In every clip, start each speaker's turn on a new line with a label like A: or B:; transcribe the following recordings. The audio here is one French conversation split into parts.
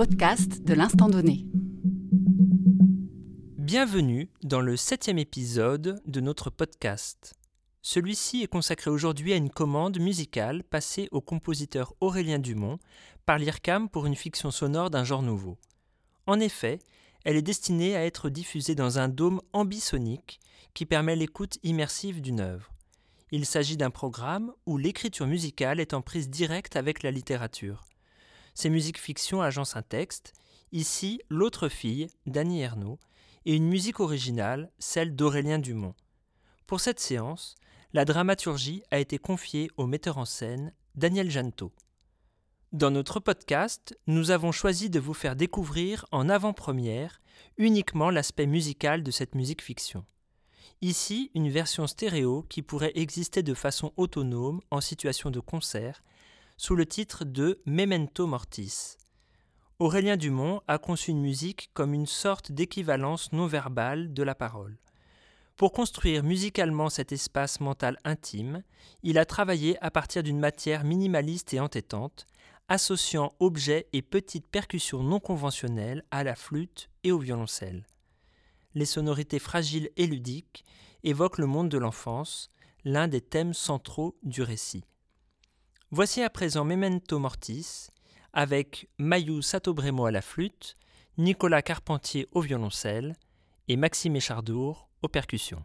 A: podcast de l'instant donné.
B: Bienvenue dans le septième épisode de notre podcast. Celui-ci est consacré aujourd'hui à une commande musicale passée au compositeur Aurélien Dumont par l'IRCAM pour une fiction sonore d'un genre nouveau. En effet, elle est destinée à être diffusée dans un dôme ambisonique qui permet l'écoute immersive d'une œuvre. Il s'agit d'un programme où l'écriture musicale est en prise directe avec la littérature. Ces musiques fiction agencent un texte, ici L'autre fille d'Annie Ernaux, et une musique originale, celle d'Aurélien Dumont. Pour cette séance, la dramaturgie a été confiée au metteur en scène Daniel Janto. Dans notre podcast, nous avons choisi de vous faire découvrir en avant-première uniquement l'aspect musical de cette musique fiction. Ici, une version stéréo qui pourrait exister de façon autonome en situation de concert sous le titre de Memento Mortis. Aurélien Dumont a conçu une musique comme une sorte d'équivalence non verbale de la parole. Pour construire musicalement cet espace mental intime, il a travaillé à partir d'une matière minimaliste et entêtante, associant objets et petites percussions non conventionnelles à la flûte et au violoncelle. Les sonorités fragiles et ludiques évoquent le monde de l'enfance, l'un des thèmes centraux du récit. Voici à présent Memento Mortis avec Mayu Satobremo à la flûte, Nicolas Carpentier au violoncelle et Maxime Échardour aux percussions.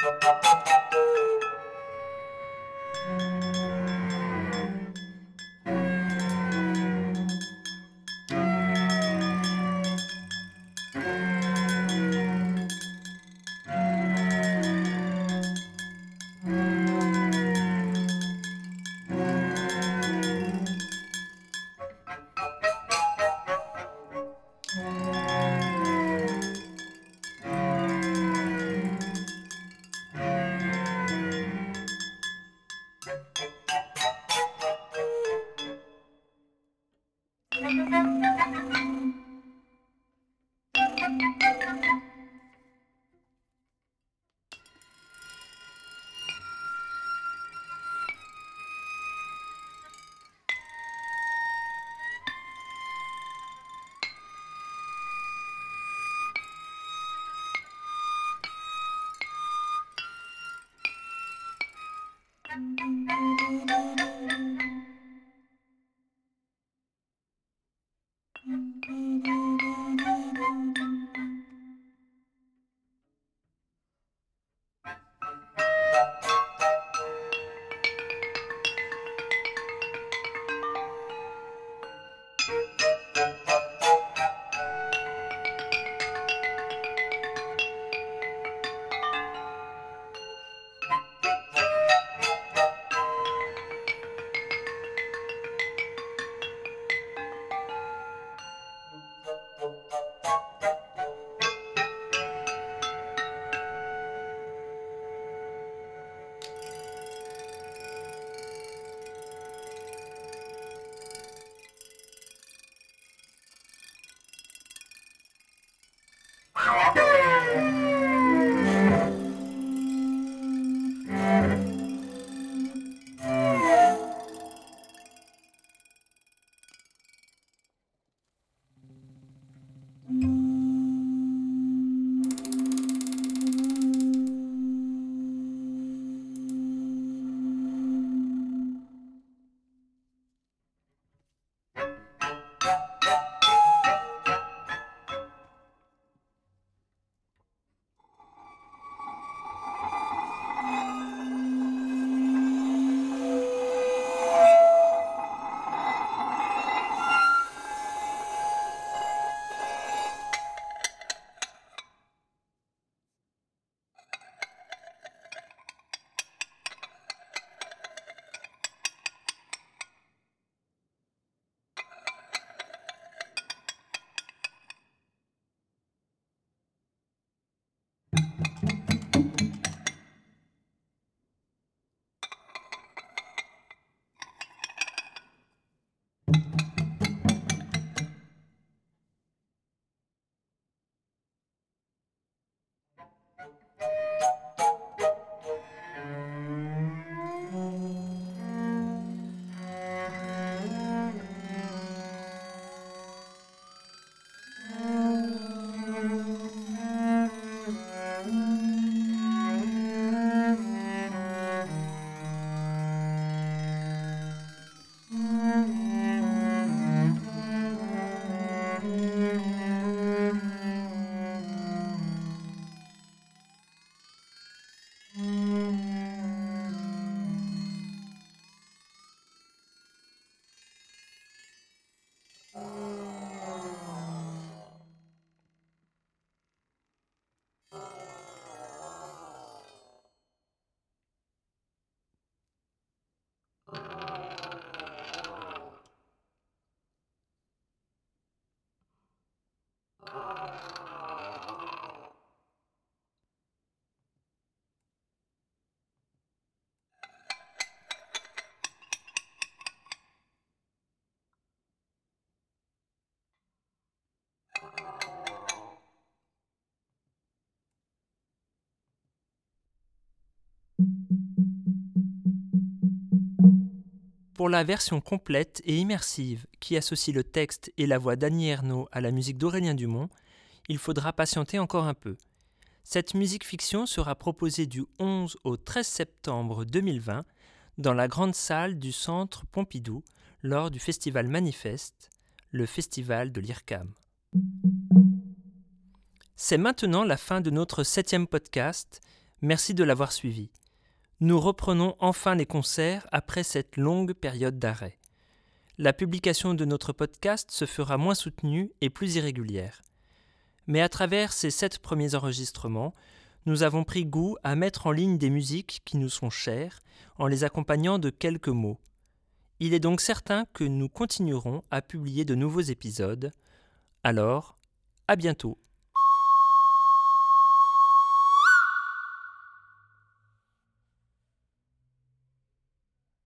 B: Thank you. Pour la version complète et immersive qui associe le texte et la voix d'Annie Ernaux à la musique d'Aurélien Dumont, il faudra patienter encore un peu. Cette musique fiction sera proposée du 11 au 13 septembre 2020 dans la grande salle du Centre Pompidou lors du festival Manifeste, le festival de l'IRCAM. C'est maintenant la fin de notre septième podcast. Merci de l'avoir suivi. Nous reprenons enfin les concerts après cette longue période d'arrêt. La publication de notre podcast se fera moins soutenue et plus irrégulière. Mais à travers ces sept premiers enregistrements, nous avons pris goût à mettre en ligne des musiques qui nous sont chères en les accompagnant de quelques mots. Il est donc certain que nous continuerons à publier de nouveaux épisodes. Alors, à bientôt